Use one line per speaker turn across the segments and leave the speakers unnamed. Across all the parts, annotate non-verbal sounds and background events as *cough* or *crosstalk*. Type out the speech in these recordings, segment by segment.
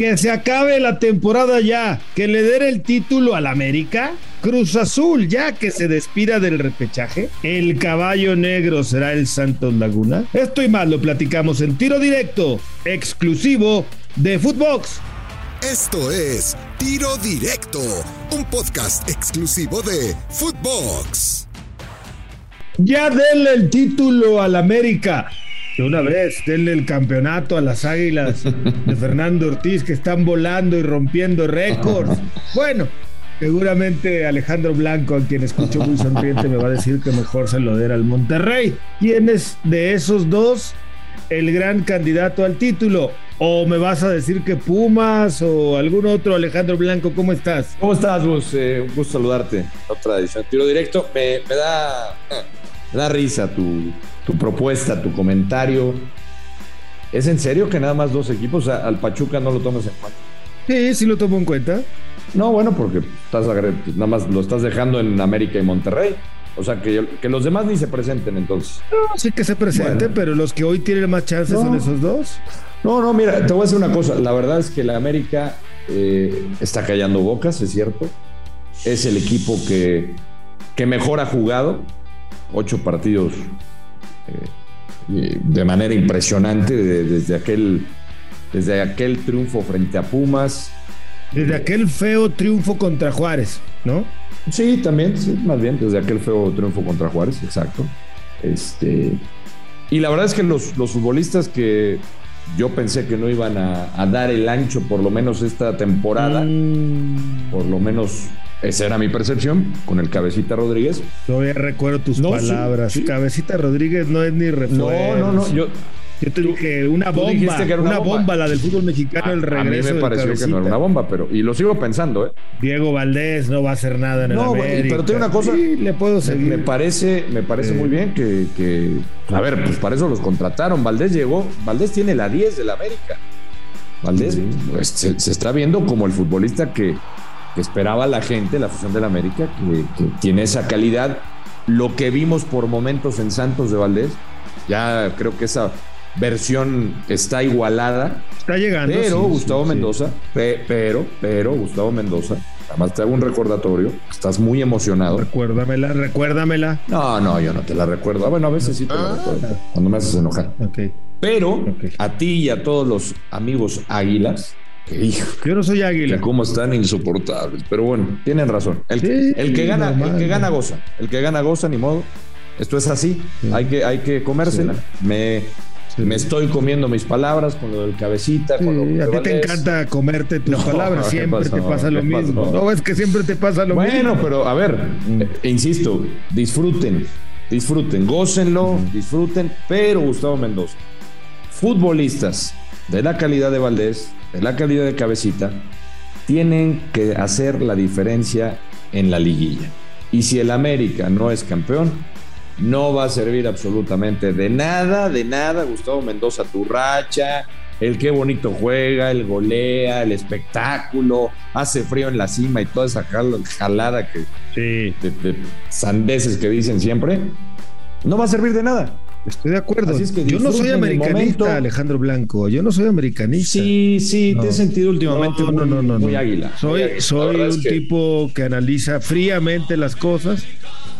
Que se acabe la temporada ya, que le den el título al América. Cruz Azul, ya que se despida del repechaje. El caballo negro será el Santos Laguna. Esto y más lo platicamos en tiro directo, exclusivo de Footbox.
Esto es Tiro Directo, un podcast exclusivo de Footbox.
Ya denle el título al América. De una vez, denle el campeonato a las águilas de Fernando Ortiz que están volando y rompiendo récords. Bueno, seguramente Alejandro Blanco, a quien escucho muy sonriente, me va a decir que mejor se lo diera al Monterrey. ¿Quién es de esos dos el gran candidato al título? ¿O me vas a decir que Pumas o algún otro Alejandro Blanco? ¿Cómo estás?
¿Cómo estás, Gus? Eh, un gusto saludarte. Otra edición. Tiro directo. Me, me da, me da risa tu, tu propuesta, tu comentario. ¿Es en serio que nada más dos equipos? O sea, al Pachuca no lo tomas en cuenta.
Sí, sí lo tomo en cuenta.
No, bueno, porque estás nada más lo estás dejando en América y Monterrey. O sea, que, que los demás ni se presenten entonces.
No, sí que se presente,
Bueno.
pero los que hoy tienen más chances
No.
son esos dos.
No, no, mira, te voy a decir una cosa. La verdad es que la América eh, está callando bocas, es cierto. Es el equipo que, que mejor ha jugado. Ocho partidos de manera impresionante de- desde, aquel, desde aquel triunfo frente a Pumas.
Desde aquel feo triunfo contra Juárez, ¿no?
Sí, también, sí, más bien, desde aquel feo triunfo contra Juárez, exacto. Este, y la verdad es que los, los futbolistas que yo pensé que no iban a, a dar el ancho, por lo menos esta temporada,
Mm,
por lo menos esa era mi percepción con el Cabecita Rodríguez.
todavía recuerdo tus
No,
palabras.
sí.
Cabecita Rodríguez no es ni refuerzo.
No, no, no, yo,
Yo te dije una
tú
bomba,
que era
una
una
bomba.
bomba.
la del fútbol mexicano, el
a, a mí
regreso
me pareció que no era una bomba, pero, y lo sigo pensando, ¿eh?
Diego Valdés no va a hacer nada en el
No, güey,
América.
pero te digo una cosa.
Sí, le puedo seguir.
me parece, me parece muy bien que, que- a ver, pues para eso los contrataron. Valdés llegó, Valdés tiene la 10 del América. Valdés pues, se, se está viendo como el futbolista que, que esperaba la gente, la afición del América, que, que tiene esa calidad. Lo que vimos por momentos en Santos de Valdés, ya creo que esa versión está igualada.
Está llegando.
Pero
sí,
Gustavo
sí, sí.
Mendoza, pe- pero, pero Gustavo Mendoza, además te hago un recordatorio, estás muy emocionado.
Recuérdamela, recuérdamela.
No, no, yo no te la recuerdo. Ah, bueno, a veces sí te la recuerdo, cuando me haces enojar. Pero a ti y a todos los amigos águilas, hijo,
Yo no soy águila.
cómo están insoportables. Pero bueno, tienen razón. El,
Sí,
el que gana,
normal,
el que gana
¿no?
goza. El que gana goza, ni modo. Esto es así. Hay que, hay que comérsela. Me,
Sí.
me estoy comiendo mis palabras con lo del cabecita, con lo
a ti te encanta comerte tus
No,
palabras, *laughs*
¿qué
siempre te pasa lo
¿Qué
mismo. No, es que siempre te pasa lo mismo.
Bueno, pero a ver, eh, insisto, disfruten, disfruten, gócenlo, disfruten, pero Gustavo Mendoza, futbolistas de la calidad de Valdés, de la calidad de Cabecita, tienen que hacer la diferencia en la liguilla. Y si el América no es campeón, no va a servir absolutamente de nada, de nada, Gustavo Mendoza, tu racha, el qué bonito juega, el golea, el espectáculo, hace frío en la cima y toda esa jal- jalada que,
Sí,
de, de sandeces que dicen siempre, no va a servir de nada.
Estoy de acuerdo.
Así es que
Yo no soy americanista. Alejandro Blanco. Yo no soy americanista.
Sí, sí,
No.
te he sentido últimamente
No, no,
muy,
no, no,
muy
no.
águila. muy
Soy, soy
es
un
que-
tipo que analiza fríamente las cosas.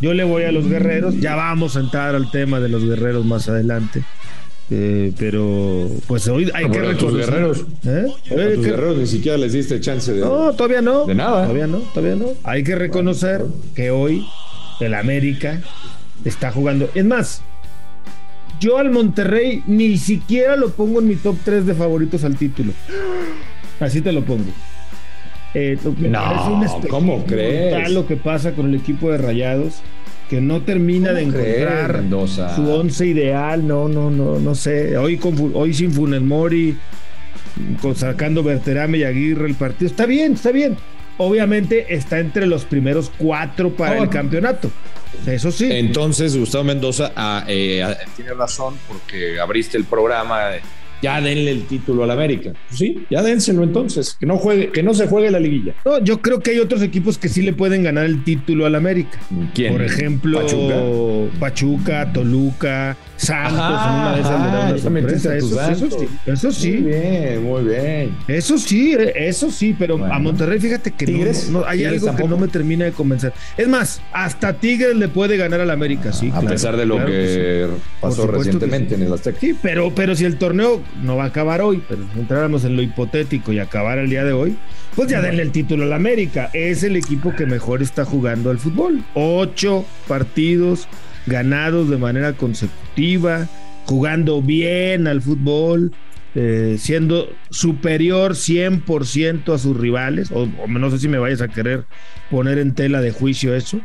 Yo le voy a los guerreros. Ya vamos a entrar al tema de los guerreros más adelante. Eh, pero pues hoy hay que
Bueno, a tus
reconocer.
guerreros.
¿Eh?
A tus
que-
guerreros ni siquiera les diste chance de.
No, todavía no.
De nada.
Todavía no, todavía no. Hay que reconocer que hoy el América está jugando. Es más, yo al Monterrey ni siquiera lo pongo en mi top 3 de favoritos al título. Así te lo pongo. Eh, lo que
No,
un
¿cómo crees?
lo que pasa con el equipo de Rayados, que no termina de
¿Cómo crees,
encontrar su once ideal. No, no, no, no sé. Hoy, con, Fu- hoy sin Funes Mori, con, sacando Berterame y Aguirre el partido. Está bien, está bien. Obviamente está entre los primeros cuatro para
Oh.
el campeonato. Eso sí.
Entonces, Gustavo Mendoza ah, eh, ah, tiene razón porque abriste el programa ya denle el título al América. Pues sí, ya dénselo entonces, que no juegue, que no se juegue la liguilla.
No, yo creo que hay otros equipos que sí le pueden ganar el título al América.
¿Quién?
Por ejemplo,
Pachuca,
Pachuca Toluca, Santos,
Ajá,
en una de esas le dan una
ya metiste
sorpresa.
a tus
Eso, sí, eso sí.
Muy bien, muy bien.
Eso sí, eh, eso sí, pero
Bueno.
a Monterrey fíjate que no-
¿Tigres?
no, hay
¿Tigres
algo que no me termina de convencer. Es más, hasta Tigres le puede ganar al América, sí.
a
claro,
pesar de lo
claro
que,
sí.
pasó recientemente
que sí.
en el Azteca.
Sí, pero, pero si el torneo no va a acabar hoy, pero si entráramos en lo hipotético y acabar el día de hoy, pues ya denle el título al América. Es el equipo que mejor está jugando al fútbol. Ocho partidos ganados de manera consecutiva, jugando bien al fútbol, eh, siendo superior 100% a sus rivales, o, o no sé si me vayas a querer poner en tela de juicio eso.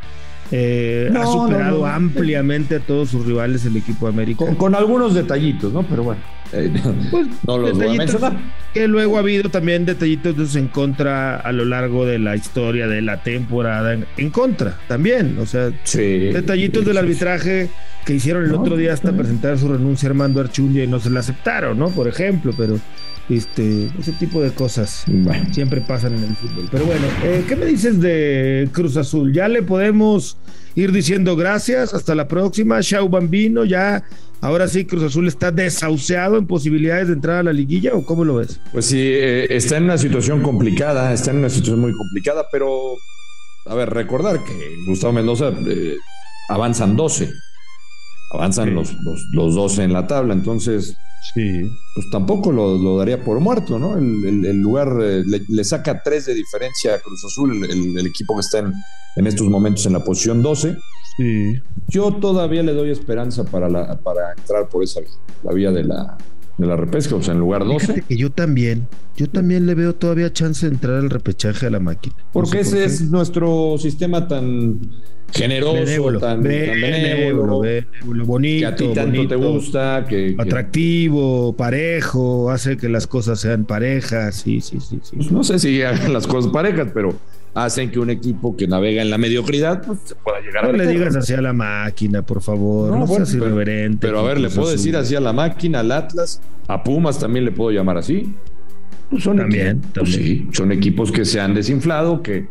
Eh,
No,
ha
no,
superado
no.
ampliamente a todos sus rivales el equipo de América.
Con, con algunos detallitos, ¿no? Pero bueno, eh,
Pues,
no los voy a mencionar.
Que luego ha habido también detallitos de esos en contra a lo largo de la historia de la temporada. En, en contra también. O sea,
Sí.
detallitos del arbitraje que hicieron el
No,
otro día hasta presentar su renuncia a Armando Archundia y no se la aceptaron, ¿no? Por ejemplo, pero este, ese tipo de cosas
Bueno.
siempre pasan en el fútbol. Pero bueno, eh, ¿qué me dices de Cruz Azul? ¿Ya le podemos ir diciendo gracias? Hasta la próxima. Chau Bambino, ya. Ahora sí, Cruz Azul está desahuciado en posibilidades de entrar a la liguilla o cómo lo ves?
Pues sí, eh, está en una situación complicada, está en una situación muy complicada, pero a ver, recordar que Gustavo Mendoza eh, avanzan 12, avanzan los, los, los 12 en la tabla, entonces
Sí.
pues tampoco lo, lo daría por muerto, ¿no? El, el- el lugar eh, le, le saca 3 de diferencia a Cruz Azul, el, el equipo que está en, en estos momentos en la posición 12.
Sí.
Yo todavía le doy esperanza para, la, para entrar por esa vía, la vía de la, de la repesca, o sea, en lugar 12.
Fíjate que yo también, yo también le veo todavía chance de entrar al repechaje a la máquina. No
Porque
sé por
ese
qué.
es nuestro sistema tan generoso,
benévolo,
tan, tan
benévolo,
benévolo,
benévolo, bonito,
que a ti tanto
bonito,
te gusta, que, que-
atractivo, parejo, hace que las cosas sean parejas, sí, sí, sí, sí.
pues, no sé si hagan las cosas parejas, pero hacen que un equipo que navega en la mediocridad pues, se pueda llegar
No
a
le
meter.
digas así a la máquina, por favor, no,
No, bueno,
seas
pero-
irreverente.
Pero a ver, le puedo
Azul.
decir así a la máquina, al Atlas, a Pumas también le puedo llamar así. Pues son
También,
equipos- pues
también.
sí, son equipos que se han desinflado, que,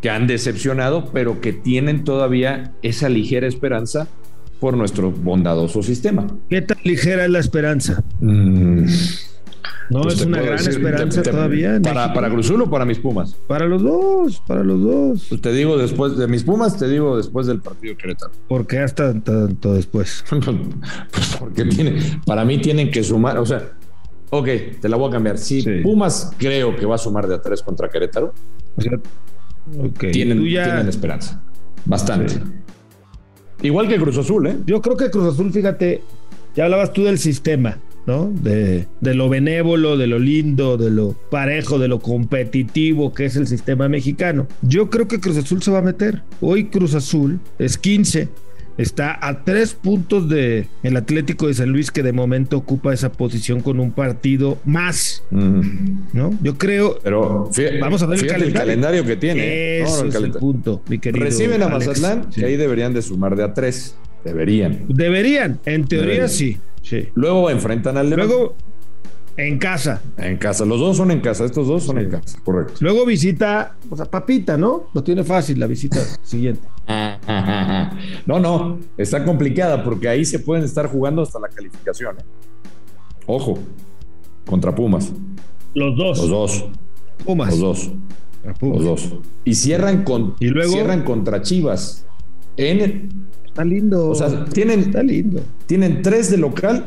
que han decepcionado, pero que tienen todavía esa ligera esperanza por nuestro bondadoso sistema.
¿Qué tan ligera es la esperanza?
Mm,
No,
pues
es una gran
decir,
esperanza
te- te-
todavía.
Para, para Cruzul o para mis Pumas.
Para los dos, para los dos.
Pues te digo después de mis Pumas, te digo después del partido Querétaro.
¿Por qué hasta tanto después? *laughs*
Pues porque tiene, para mí tienen que sumar, o sea, ok, te la voy a cambiar. Si
Sí.
Pumas creo que va a sumar de a tres contra Querétaro,
O sea, ok.
tienen,
Tú ya-
tienen esperanza. Bastante.
Sí.
Igual que Cruz Azul, ¿eh?
Yo creo que Cruz Azul, fíjate, ya hablabas tú del sistema, ¿no? De, de lo benévolo, de lo lindo, de lo parejo, de lo competitivo que es el sistema mexicano. Yo creo que Cruz Azul se va a meter. Hoy Cruz Azul es 15. Está a tres puntos de el Atlético de San Luis que de momento ocupa esa posición con un partido más,
Mm.
¿no? Yo creo
Pero
Vamos a ver el calendario.
que tiene.
Eso
no, el
es el punto, mi querido.
Reciben a
Alex.
Mazatlán,
Sí.
que ahí deberían de sumar de a tres. Deberían.
Deberían, en teoría
Deberían.
sí. Sí.
Luego enfrentan al León.
Luego, en casa.
En casa. Los dos son en casa. Estos dos son
Sí.
en casa. Correcto.
Luego visita, o sea, Papita, ¿no? Lo tiene fácil la visita *laughs* siguiente. *laughs*
No, no. Está complicada porque ahí se pueden estar jugando hasta la calificación. ¿eh? Ojo. Contra Pumas.
Los dos.
Los dos.
Pumas.
Los dos.
Pumas.
Los dos. Y cierran con
Y luego-
cierran contra Chivas. En,
Está lindo.
o sea, tienen,
está lindo.
tienen tres de local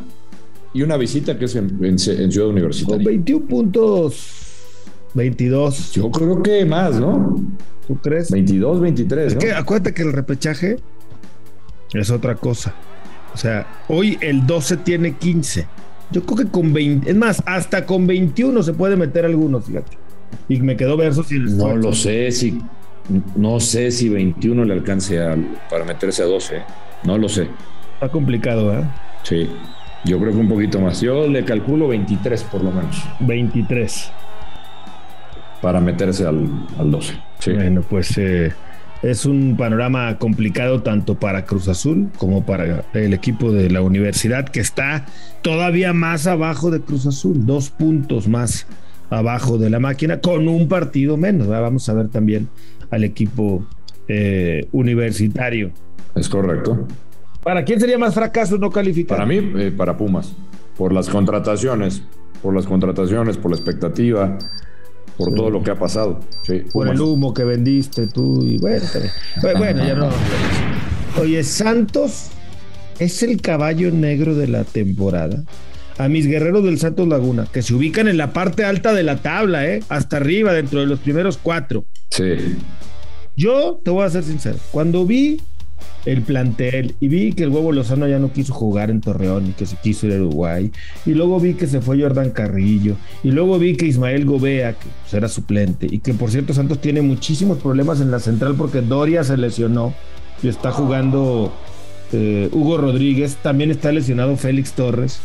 y una visita que es en, en- en Ciudad
Con
Universitaria.
21 puntos. 22.
Yo creo que más, ¿no?
¿Tú crees?
22, 23,
Es
¿no?
que acuérdate que el repechaje es otra cosa. O sea, hoy el 12 tiene 15. Yo creo que con 20, es más, hasta con 21 se puede meter algunos, fíjate. Y me quedó verso sin el
No lo sé si no sé si 21 le alcance al- para meterse a 12. ¿eh? No lo sé.
Está complicado, ¿eh?
Sí. Yo creo que un poquito más. Yo le calculo 23 por lo menos
23.
para meterse al, al 12. Sí.
Bueno, pues eh, es un panorama complicado tanto para Cruz Azul como para el equipo de la universidad que está todavía más abajo de Cruz Azul, dos puntos más abajo de la máquina con un partido menos. Vamos a ver también al equipo eh, universitario.
Es correcto.
¿Para quién sería más fracaso no calificar?
Para mí, eh, para Pumas, por las contrataciones, por las contrataciones, por la expectativa, por todo lo que ha pasado.
por el humo que vendiste tú y bueno, bueno, ya no. Oye, Santos es el caballo negro de la temporada. A mis guerreros del Santos Laguna, que se ubican en la parte alta de la tabla, ¿eh? hasta arriba, dentro de los primeros cuatro.
Sí.
Yo te voy a ser sincero, cuando vi el plantel y vi que el huevo Lozano ya no quiso jugar en Torreón y que se quiso ir a Uruguay y luego vi que se fue Jordan Carrillo y luego vi que Ismael Gobea que pues, era suplente y que por cierto Santos tiene muchísimos problemas en la central porque Doria se lesionó y está jugando eh, Hugo Rodríguez también está lesionado Félix Torres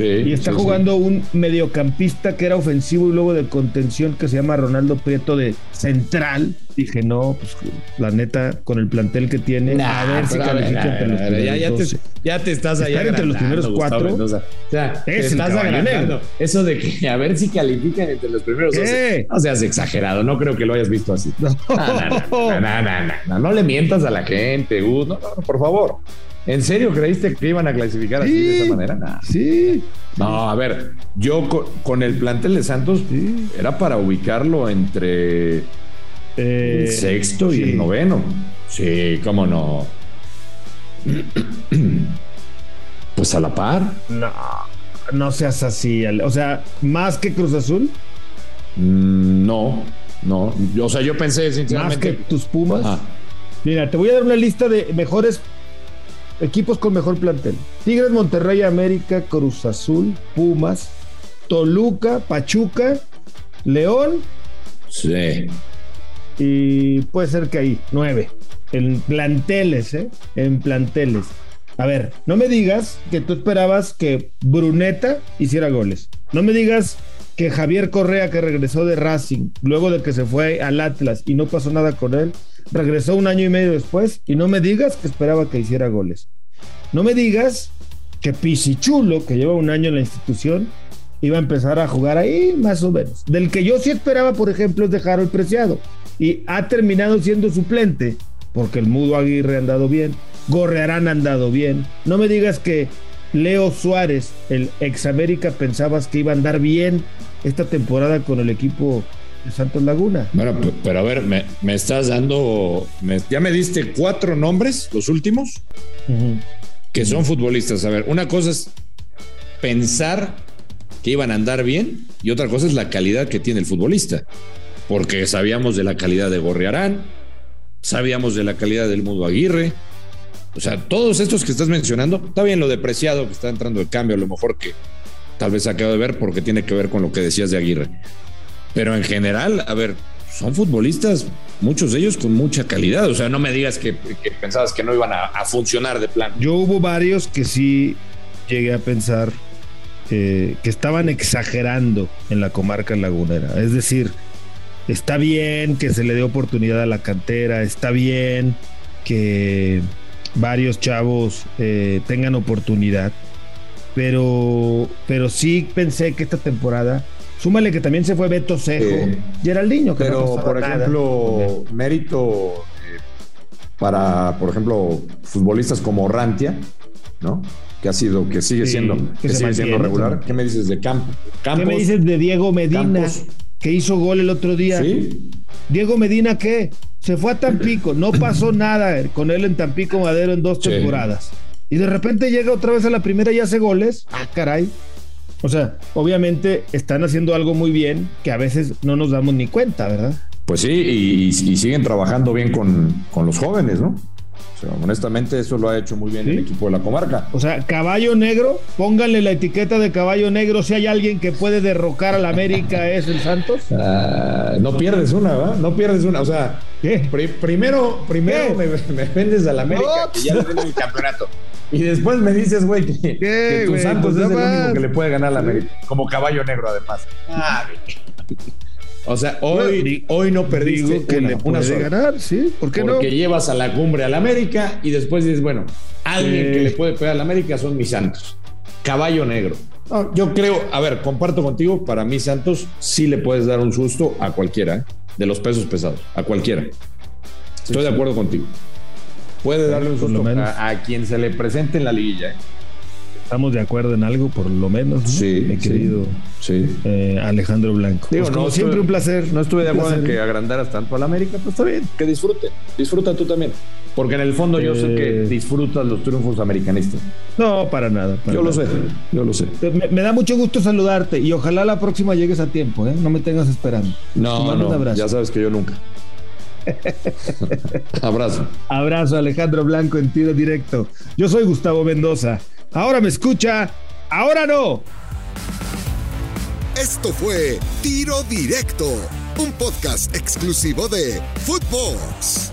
y está jugando un mediocampista que era ofensivo y luego de contención que se llama Ronaldo Prieto de central. Dije, no, pues la neta, con el plantel que tiene, a ver si califica entre los primeros
ya, ya, te, ya, te, estás ahí.
entre los primeros cuatro.
o sea, es estás agrandando. Eso de que a ver si califican entre los primeros dos. No seas exagerado, no creo que lo hayas visto así. No, no, no, no, no, le mientas a la gente, Gus. no, no, por favor. ¿En serio creíste que iban a clasificar así de esa manera?
Sí.
No, a ver, yo con, el plantel de Santos era para ubicarlo entre el eh, sexto y el noveno. Sí, cómo no. *clears throat* Pues a la par.
No, no seas así. O sea, más que Cruz Azul.
Mm, no, no. O sea, yo pensé sinceramente.
Más que tus Pumas. Mira, te voy a dar una lista de mejores Equipos con mejor plantel. Tigres, Monterrey, América, Cruz Azul, Pumas, Toluca, Pachuca, León.
Sí.
Y puede ser que ahí, nueve. En planteles, ¿eh? En planteles. A ver, no me digas que tú esperabas que Bruneta hiciera goles. No me digas que Javier Correa, que regresó de Racing, luego de que se fue al Atlas y no pasó nada con él, regresó un año y medio después y no me digas que esperaba que hiciera goles. No me digas que Pisichulo, que lleva un año en la institución, iba a empezar a jugar ahí más o menos. Del que yo sí esperaba, por ejemplo, es de el Preciado. Y ha terminado siendo suplente, porque el Mudo Aguirre ha andado bien, Gorrearán ha andado bien. No me digas que Leo Suárez, el ex América, pensabas que iba a andar bien esta temporada con el equipo de Santos Laguna.
Bueno, pero a ver, me, estás dando. ya me diste cuatro nombres, los últimos, que son futbolistas. A ver, una cosa es pensar que iban a andar bien y otra cosa es la calidad que tiene el futbolista. Porque sabíamos de la calidad de Gorriarán, sabíamos de la calidad del Mudo Aguirre. O sea, todos estos que estás mencionando, está bien lo depreciado que está entrando el cambio, a lo mejor que tal vez acabo de ver porque tiene que ver con lo que decías de Aguirre. Pero en general, a ver, son futbolistas, muchos de ellos con mucha calidad. O sea, no me digas que, pensabas que no iban a, funcionar de plan.
Yo hubo varios que sí llegué a pensar que estaban exagerando en la comarca lagunera. Es decir, está bien que se le dé oportunidad a la cantera, está bien que varios chavos eh, tengan oportunidad, pero, pero sí pensé que esta temporada Súmale que también se fue Beto Cejo, Geraldinho.
Que Pero, por ejemplo, mérito eh, para, por ejemplo, futbolistas como Rantia, ¿no? Que ha sido, que sigue siendo, que, sigue siendo regular. ¿Qué me dices de Campo?
¿Qué me dices de Diego Medina, que hizo gol el otro día?
¿Sí?
Diego Medina, ¿qué? Se fue a Tampico, no pasó *clears throat* nada con él en Tampico Madero en dos temporadas. Y de repente llega otra vez a la primera y hace goles. Ah, caray. O sea, obviamente están haciendo algo muy bien que a veces no nos damos ni cuenta, ¿verdad?
Pues sí, y, siguen trabajando bien con, los jóvenes, ¿no? O sea, honestamente, eso lo ha hecho muy bien el equipo de la comarca.
O sea, caballo negro, pónganle la etiqueta de caballo negro. Si hay alguien que puede derrocar al América, *laughs* es el Santos.
Ah, no pierdes una, ¿verdad? No pierdes una. O sea, primero, primero me, me, vendes al América, que ya le el campeonato. Y después me dices, güey, que, tu Santos pues es el único que le puede ganar a la América. Como caballo negro, además. Ah, O sea, hoy, hoy no perdiste
que le puede ganar, ¿sí? ¿Por qué
no? Porque llevas a la cumbre al América y después dices, bueno, alguien que le puede pegar al América son mis Santos. Caballo negro. yo creo, a ver, comparto contigo, para mí Santos sí le puedes dar un susto a cualquiera, ¿eh? de los pesos pesados, a cualquiera. Estoy de acuerdo contigo. Puede darle un susto a, a, quien se le presente en la liguilla. ¿eh?
estamos de acuerdo en algo, por lo menos,
sí,
mi querido
sí.
Eh, Alejandro Blanco.
Digo, pues, no, siempre un placer. No estuve de acuerdo en que agrandaras tanto a la América, pues está bien, que disfrute. Disfruta tú también. Porque en el fondo yo sé que eh, disfrutas los triunfos americanistas.
No, para nada.
yo lo sé, yo lo sé.
Me, da mucho gusto saludarte y ojalá la próxima llegues a tiempo, ¿eh? No me tengas esperando.
No, no, ya sabes que yo nunca. *laughs* Abrazo.
Abrazo, Alejandro Blanco en tiro directo. Yo soy Gustavo Mendoza. Ahora me escucha, ahora no.
Esto fue Tiro Directo, un podcast exclusivo de Footbox.